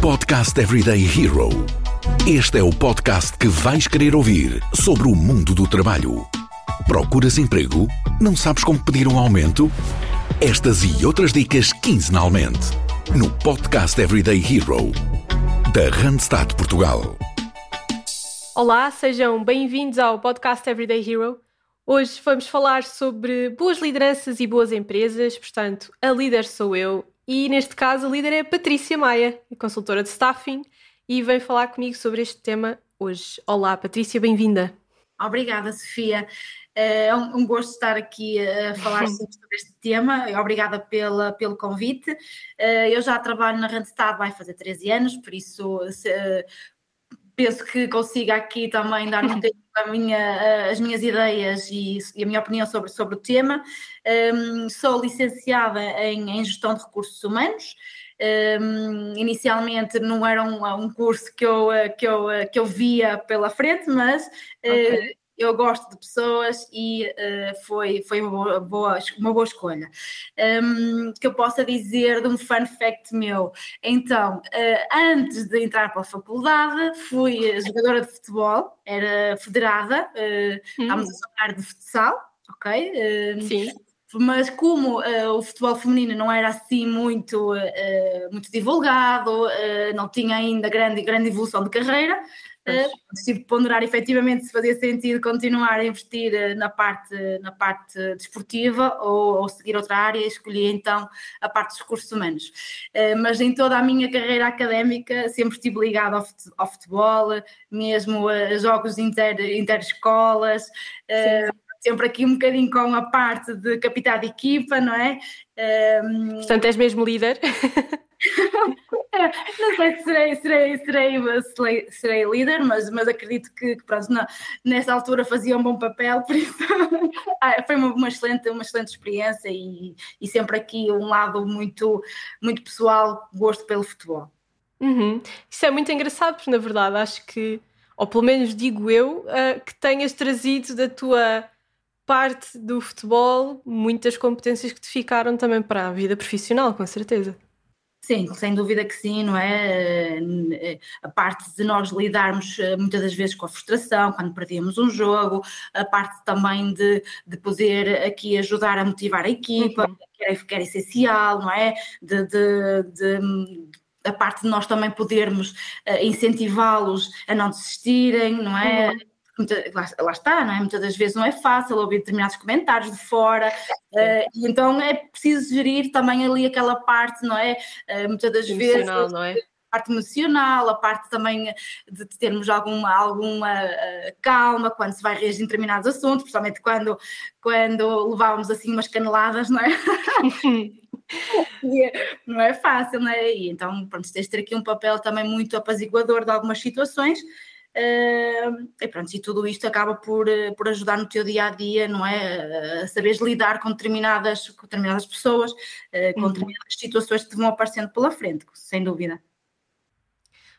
Podcast Everyday Hero. Este é o podcast que vais querer ouvir sobre o mundo do trabalho. Procuras emprego? Não sabes como pedir um aumento? Estas e outras dicas quinzenalmente no Podcast Everyday Hero da Randstad Portugal. Olá, sejam bem-vindos ao Podcast Everyday Hero. Hoje vamos falar sobre boas lideranças e boas empresas, portanto, a líder sou eu e neste caso a líder é a Patrícia Maia, consultora de staffing, e vem falar comigo sobre este tema hoje. Olá, Patrícia, bem-vinda. Obrigada, Sofia. É um, gosto estar aqui a falar sobre este tema. Obrigada pela, pelo convite. Eh, eu já trabalho na Randstad, vai fazer 13 anos, por isso penso que consiga aqui também dar um tempo minha, as minhas ideias e, e, a minha opinião sobre, sobre o tema. Um, sou licenciada em, em, Gestão de Recursos Humanos. Um, inicialmente não era um, um, curso que eu, que, eu, que eu via pela frente, mas okay. uh, eu gosto de pessoas e uh, foi, foi uma, boa, boa, uma boa escolha. Um, que eu possa dizer de um fun fact meu. Então, uh, antes de entrar para a faculdade, fui jogadora de futebol, era federada, uh, hum. estamos a falar de futsal, ok? Uh, Sim mas como uh, o futebol feminino não era assim muito, uh, muito divulgado, uh, não tinha ainda grande, grande evolução de carreira, uh, tive que ponderar efetivamente se fazia sentido continuar a investir uh, na parte, na parte desportiva ou, ou, seguir outra área, escolhi então a parte dos recursos humanos. Uh, mas em toda a minha carreira académica sempre estive ligada ao, futebol, mesmo a jogos inter, interescolas. Sempre aqui um bocadinho com a parte de capitã de equipa, não é? Um... Portanto, és mesmo líder? não sei se serei, serei, serei, serei, serei líder, mas, mas acredito que, que pronto, não, nessa altura fazia um bom papel, por isso ah, foi uma, uma, excelente, uma excelente experiência e, e sempre aqui um lado muito, muito pessoal, gosto pelo futebol. Uhum. Isso é muito engraçado, porque na verdade acho que, ou pelo menos digo eu, uh, que tenhas trazido da tua parte do futebol muitas competências que te ficaram também para a vida profissional, com certeza. Sim, sem dúvida que sim, não é? A parte de nós lidarmos eh, muitas das vezes com a frustração, quando perdíamos um jogo, a parte também de, de poder aqui ajudar a motivar a equipa, uhum. que, é, que é essencial, não é? De, de, de, a parte de nós também podermos incentivá-los a não desistirem, não é? Uhum lá, lá, está, não é? Muitas das vezes não é fácil ouvir determinados comentários de fora, uh, e então é preciso gerir também ali aquela parte, não é? Uh, muitas das vezes. Não é? A parte emocional, a parte também de termos alguma, alguma uh, calma quando se vai reagir em determinados assuntos, principalmente quando, quando levávamos assim umas caneladas, não é? não é fácil, não é? E então, pronto, tens de ter aqui um papel também muito apaziguador de algumas situações, e pronto, e tudo isto acaba por, eh, por ajudar no teu dia a dia, não é? A saberes lidar com determinadas, com determinadas pessoas, uh, com uhum. determinadas situações que te vão aparecendo pela frente, sem dúvida.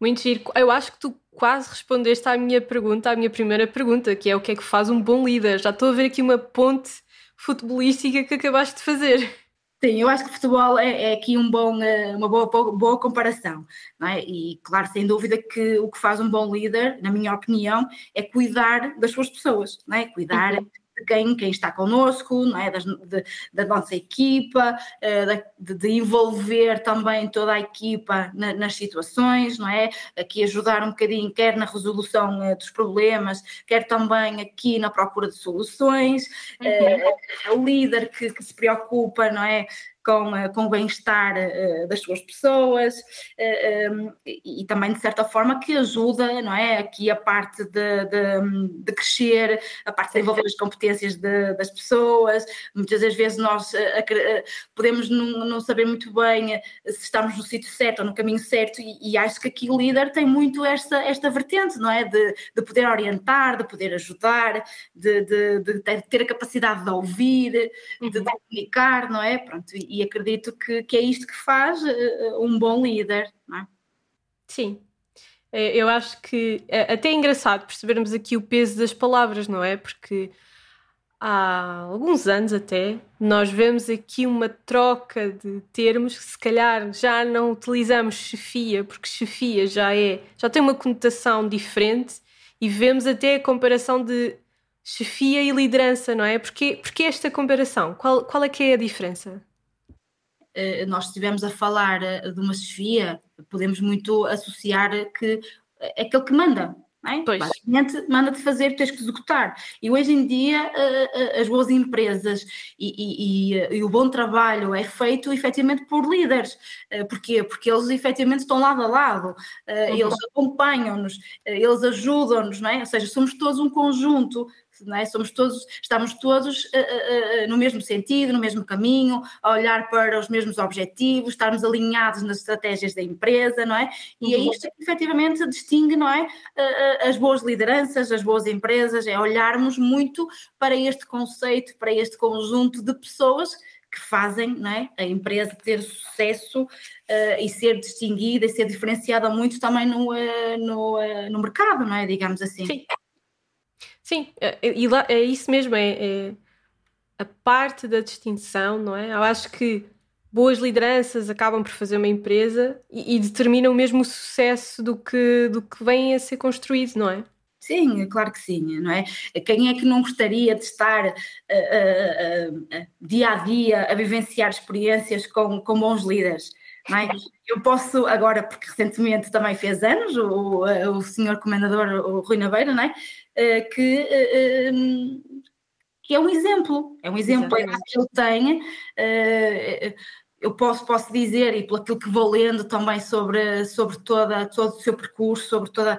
Muito giro. Eu acho que tu quase respondeste à minha pergunta, à minha primeira pergunta, que é o que é que faz um bom líder. Já estou a ver aqui uma ponte futebolística que acabaste de fazer. Sim, eu acho que o futebol é, é aqui um bom, eh, uma boa, boa comparação, é? E claro, sem dúvida que o que faz um bom líder, na minha opinião, é cuidar das suas pessoas, é? Cuidar uhum de quem, quem está connosco, não é? Das, de, da nossa equipa, eh, de, de, envolver também toda a equipa na, nas situações, não é? Aqui ajudar um bocadinho, quer na resolução eh, dos problemas, quer também aqui na procura de soluções, uhum. é, o líder que, que se preocupa, não é? Com, eh, com o bem-estar uh, das suas pessoas uh, um, e, também de certa forma que ajuda, não é? Aqui a parte de, de, de crescer, a parte de desenvolver as competências de, das pessoas. Muitas das vezes nós podemos não, não, saber muito bem se estamos no sítio certo ou no caminho certo e, e, acho que aqui o líder tem muito esta, esta vertente, não é? De, de poder orientar, de poder ajudar, de, de, ter a capacidade de ouvir, de uhum. comunicar, não é? Pronto, e acredito que, que é isto que faz uh, um bom líder, não é? Sim. É, eu acho que é até é engraçado percebermos aqui o peso das palavras, não é? Porque há alguns anos até, nós vemos aqui uma troca de termos que se calhar já não utilizamos chefia, porque chefia já é, já tem uma conotação diferente e vemos até a comparação de chefia e liderança, não é? Porque, porque esta comparação? Qual, qual é que é a diferença? Uh, nós estivemos a falar uh, de uma chefia, podemos muito associar que é aquele que manda, é? Basicamente, manda-te fazer, tens que executar. E hoje em dia, as boas empresas e, e, e, e, o bom trabalho é feito efetivamente por líderes. Porquê? Porque eles efetivamente estão lado a lado, uhum. eles acompanham-nos, eles ajudam-nos, não é? Ou seja, somos todos um conjunto é? Somos todos, estamos todos uh, uh, no mesmo sentido, no mesmo caminho, a olhar para os mesmos objetivos, estarmos alinhados nas estratégias da empresa, não é? E é uhum. é isto que efetivamente distingue, não é? Uh, as boas lideranças, as boas empresas, é olharmos muito para este conceito, para este conjunto de pessoas que fazem não é? a empresa ter sucesso e ser distinguida e ser diferenciada muito também no, no, no mercado, não é? Digamos assim. Sim. Sim, é, é, e lá, é isso mesmo, é, é, a parte da distinção, não é? Eu acho que boas lideranças acabam por fazer uma empresa e, e determinam mesmo o sucesso do que, do que vem a ser construído, não é? Sim, claro que sim, não é? Quem é que não gostaria de estar uh, uh, uh, dia a dia a vivenciar experiências com, com bons líderes? Não é? Eu posso agora, porque recentemente também fez anos, o, o senhor comendador o Rui Naveira, não é? Eh, que, eh, ehm, que é um exemplo, é um exemplo é que ele tem. Eh, eu posso, posso dizer, e pelo aquilo que vou lendo também sobre, sobre toda, todo o seu percurso, sobre toda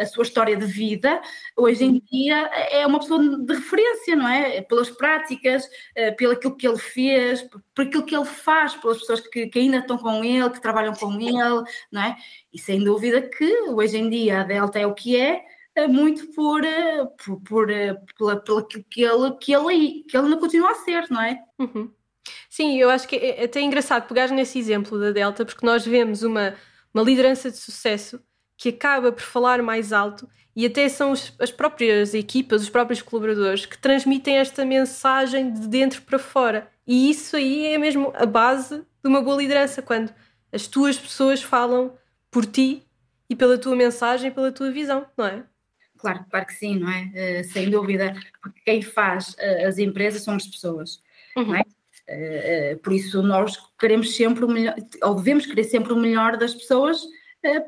a sua história de vida, hoje em dia é uma pessoa de referência, não é? Pelas práticas, pelo aquilo que ele fez, por aquilo que ele faz, pelas pessoas que, que ainda estão com ele, que trabalham com ele, não é? E sem dúvida que hoje em dia a Delta é o que é, muito por, eh, por, por, eh, pela, pela que ele, que ele que ele não continua a ser, não é? Uhum. Sim, eu acho que é, é até engraçado pegar nesse exemplo da Delta, porque nós vemos uma, uma liderança de sucesso que acaba por falar mais alto e até são os, as próprias equipas, os próprios colaboradores que transmitem esta mensagem de dentro para fora. E isso aí é mesmo a base de uma boa liderança, quando as tuas pessoas falam por ti e pela tua mensagem e pela tua visão, não é? Claro, claro que sim, não é? Uh, sem dúvida, porque quem faz uh, as empresas são as pessoas, uhum. não é? Uh, por isso nós queremos sempre o melhor, ou devemos querer sempre o melhor das pessoas,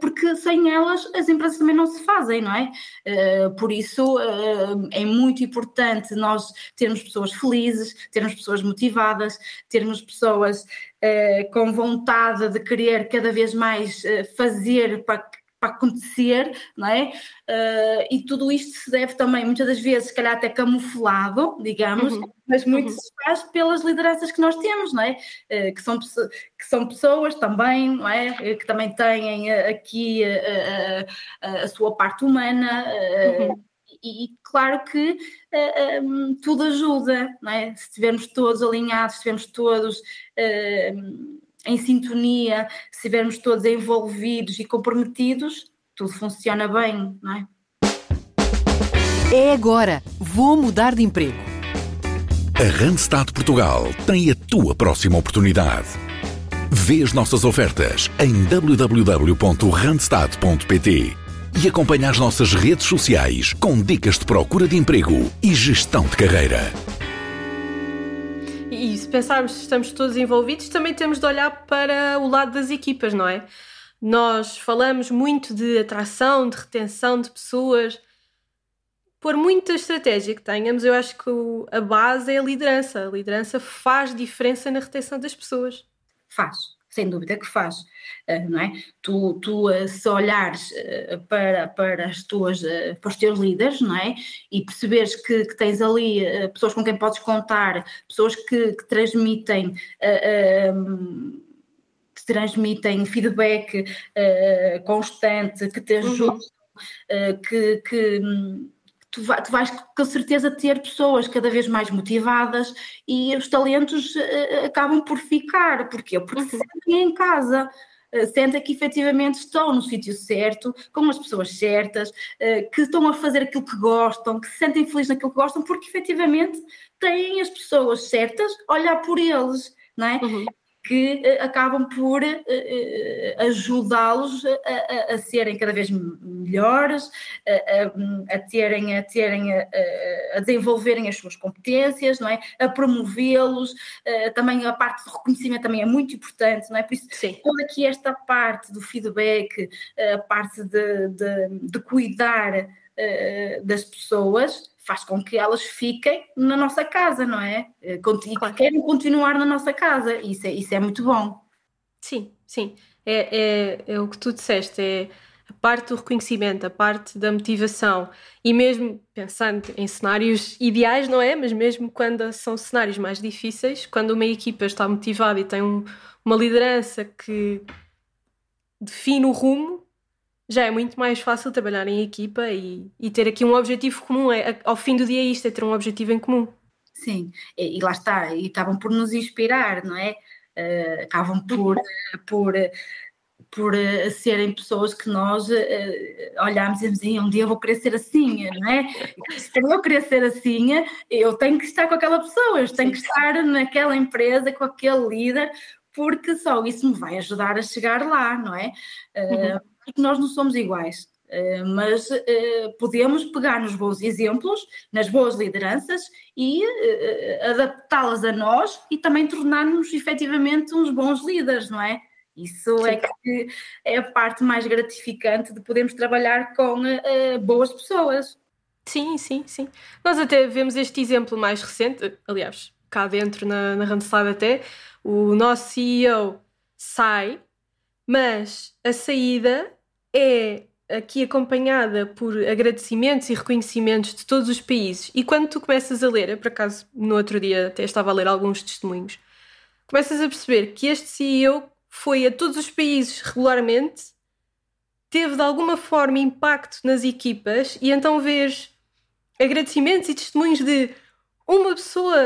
porque sem elas as empresas também não se fazem, não é? Por isso é muito importante nós termos pessoas felizes, termos pessoas motivadas, termos pessoas com vontade de querer cada vez mais fazer para que para acontecer, não é? Uh, e tudo isto se deve também, muitas das vezes, se calhar até camuflado, digamos, uhum. mas muito uhum. se faz pelas lideranças que nós temos, não é? Uh, que, são, que são pessoas também, não é? Uh, que também têm aqui a sua parte humana. Uhum. E, e, claro que um, tudo ajuda, não é? Se estivermos todos alinhados, se estivermos todos em sintonia, se estivermos todos envolvidos e comprometidos, tudo funciona bem, não é? É agora. Vou mudar de emprego. A Randstad Portugal tem a tua próxima oportunidade. Vê as nossas ofertas em www.randstad.pt e acompanha as nossas redes sociais com dicas de procura de emprego e gestão de carreira se pensarmos que estamos todos envolvidos, também temos de olhar para o lado das equipas, não é? Nós falamos muito de atração, de retenção de pessoas. Por muita estratégia que tenhamos, eu acho que a base é a liderança. A liderança faz diferença na retenção das pessoas. Faz sem dúvida que faz, eh, não é? Tu, tu eh, se olhares eh, para, para, as tuas, para os teus líderes, não é? E perceberes que, que tens ali pessoas com quem podes contar, pessoas que, que transmitem. Uh, uh, transmitem feedback uh, constante, que te uhum. ajudam, uhum. que, que tu, vai, tu vais com certeza ter pessoas cada vez mais motivadas e os talentos uh, acabam por ficar. Porquê? Porque se sentem em casa. sentem que efetivamente estão no sítio certo, com as pessoas certas, que estão a fazer aquilo que gostam, que se sentem felizes naquilo que gostam, porque efetivamente têm as pessoas certas a olhar por eles, não é? Uhum que uh, acabam por uh, ajudá-los a, a, a, serem cada vez melhores, a, a terem, a, terem a, desenvolverem as suas competências, não é? A promovê-los, também a parte do reconhecimento também é muito importante, não é? Por isso, Sim. toda aqui esta parte do feedback, a parte de, de, de cuidar das pessoas, faz com que elas fiquem na nossa casa, não é? Eh, e claro. querem continuar na nossa casa. Isso é, isso é muito bom. Sim, sim. É, é, é o que tu disseste, é a parte do reconhecimento, a parte da motivação e mesmo pensando em cenários ideais, não é? Mas mesmo quando são cenários mais difíceis, quando uma equipa está motivada e tem um, uma liderança que define o rumo, já é muito mais fácil trabalhar em equipa e, e ter aqui um objetivo comum. É, ao fim do dia, é isto é ter um objetivo em comum. Sim, e, e lá está, e acabam por nos inspirar, não é? Uh, acabam por, por, por uh, serem pessoas que nós uh, olhamos e dizemos, um dia eu vou querer ser assim, não é? Se eu querer ser assim, eu tenho que estar com aquela pessoa, eu tenho que estar naquela empresa, com aquele líder, porque só isso me vai ajudar a chegar lá, não é? Uhum porque nós não somos iguais. Uh, mas uh, podemos pegar nos bons exemplos, nas boas lideranças e uh, adaptá-las a nós e também tornar-nos efetivamente uns bons líderes, não é? Isso Sim. é que é a parte mais gratificante de podermos trabalhar com boas pessoas. Sim, sim, sim. Nós até vemos este exemplo mais recente, aliás, cá dentro na, na Randstad até, o nosso CEO sai, mas a saída é aqui acompanhada por agradecimentos e reconhecimentos de todos os países. E quando tu começas a ler, por acaso no outro dia até estava a ler alguns testemunhos, começas a perceber que este CEO foi a todos os países regularmente, teve de alguma forma impacto nas equipas e então vês agradecimentos e testemunhos de uma pessoa,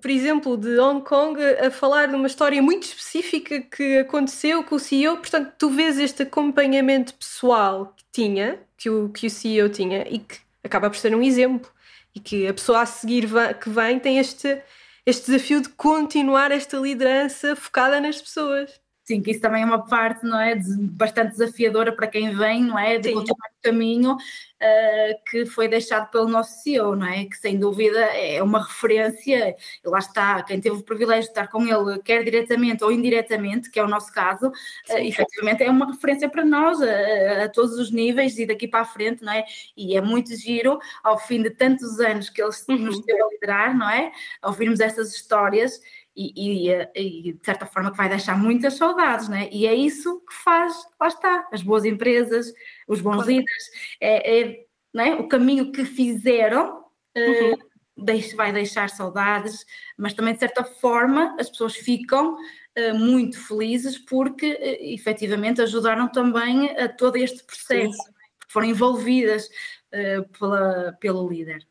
por exemplo, de Hong Kong a falar de uma história muito específica que aconteceu com o CEO, portanto, tu vês este acompanhamento pessoal que tinha, que o, que o CEO tinha, e que acaba por ser um exemplo, e que a pessoa a seguir que vem tem este, este desafio de continuar esta liderança focada nas pessoas. Sim, que isso também é uma parte, não é, bastante desafiadora para quem vem, não é, de Sim. continuar o caminho uh, que foi deixado pelo nosso CEO, não é, que sem dúvida é uma referência, e lá está, quem teve o privilégio de estar com ele, quer diretamente ou indiretamente, que é o nosso caso, uh, efetivamente é uma referência para nós, a, a, todos os níveis e daqui para a frente, não é, e é muito giro, ao fim de tantos anos que ele uhum. nos teve a liderar, não é, ouvirmos estas histórias, e, e, e, de certa forma que vai deixar muitas saudades, né? E é isso que faz, lá está, as boas empresas, os bons claro. líderes, é, é né? o caminho que fizeram uhum. uh, deixe, vai deixar saudades, mas também de certa forma as pessoas ficam uh, muito felizes porque uh, efetivamente ajudaram também a todo este processo, Sim. foram envolvidas uh, pela, pelo líder.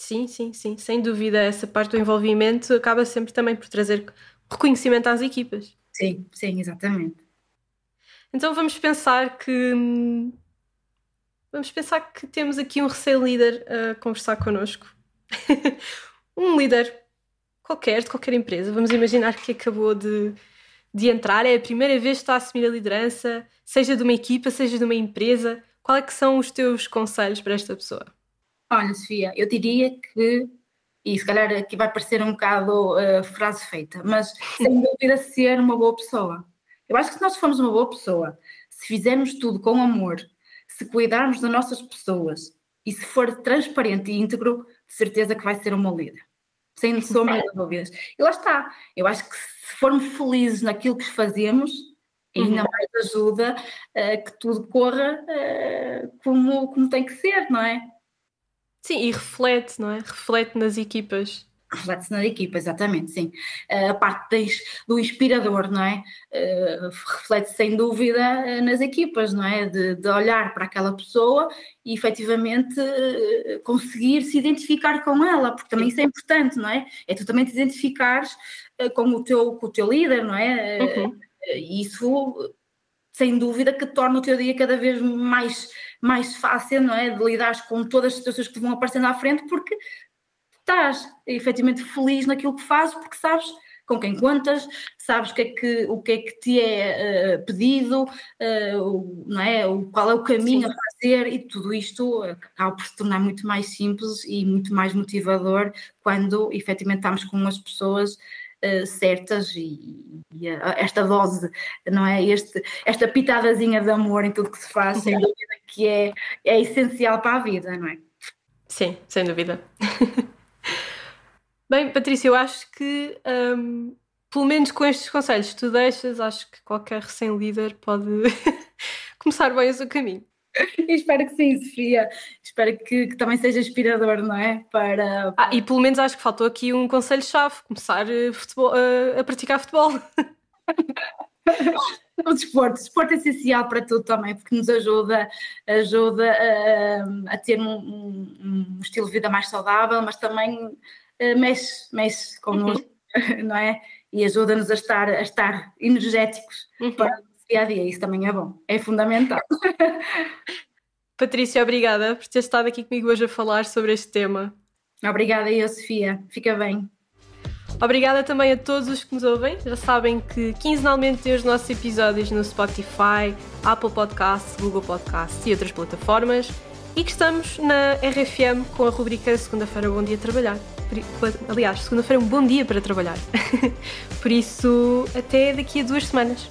Sim, sim, sim, sem dúvida. Essa parte do envolvimento acaba sempre também por trazer reconhecimento às equipas. Sim, sim, exatamente. Então vamos pensar que vamos pensar que temos aqui um receio líder a conversar connosco. um líder qualquer, de qualquer empresa. Vamos imaginar que acabou de, de entrar, é a primeira vez que está a assumir a liderança, seja de uma equipa, seja de uma empresa. Quais é que são os teus conselhos para esta pessoa? Olha, Sofia, eu diria que, e se calhar aqui vai parecer um bocado uh, frase feita, mas sem dúvida ser uma boa pessoa. Eu acho que se nós formos uma boa pessoa, se fizermos tudo com amor, se cuidarmos das nossas pessoas e se for transparente e íntegro, de certeza que vai ser uma líder. Sem sombra de dúvidas. E lá está. Eu acho que se formos felizes naquilo que fazemos, ainda uhum. mais ajuda uh, que tudo corra uh, como, como tem que ser, não é? Sim, e reflete, não é? Reflete nas equipas. Reflete-se nas equipas, exatamente, sim. A parte do inspirador, não é? reflete sem dúvida eh, nas equipas, não é? De, de, olhar para aquela pessoa e efetivamente eh, conseguir se identificar com ela, porque também isso é importante, não é? É tu também te identificares eh, com o teu, com o teu líder, não é? Uhum. Isso sem dúvida que torna o teu dia cada vez mais, mais fácil, não é? De lidar com todas as situações que te vão aparecendo à frente, porque estás efetivamente feliz naquilo que fazes, porque sabes com quem contas, sabes o que é que, o que, é que te é uh, pedido, uh, não é? o, qual é o caminho Sim. a fazer e tudo isto acaba por se tornar muito mais simples e muito mais motivador quando efetivamente estamos com as pessoas uh, certas e, e esta dose, não é? Este, esta pitadazinha de amor em tudo que se faz, sem dúvida que é, é essencial para a vida, não é? Sim, sem dúvida. Bem, Patrícia, eu acho que um, pelo menos com estes conselhos que tu deixas, acho que qualquer recém-líder pode começar bem o seu caminho. espero que sim, Sofia. Espero que, que, também seja inspirador, não é? Para, para... Ah, e pelo menos acho que faltou aqui um conselho-chave: começar eh, futebol, a, eh, a praticar futebol. o desporto, o desporto é essencial para tudo também, porque nos ajuda, ajuda a, a ter um, um, um, estilo de vida mais saudável, mas também eh, mexe, mexe connosco, uhum. não é? E ajuda-nos a estar, a estar energéticos uhum. para o dia a dia. Isso também é bom, é fundamental. Patrícia, obrigada por ter estado aqui comigo hoje a falar sobre este tema. Obrigada eu, Sofia. Fica bem. Obrigada também a todos os que nos ouvem. Já sabem que quinzenalmente tem os nossos episódios no Spotify, Apple Podcasts, Google Podcasts e outras plataformas e que estamos na RFM com a rubrica Segunda-feira Bom Dia Trabalhar. Aliás, segunda-feira é um bom dia para trabalhar. Por isso, até daqui a duas semanas.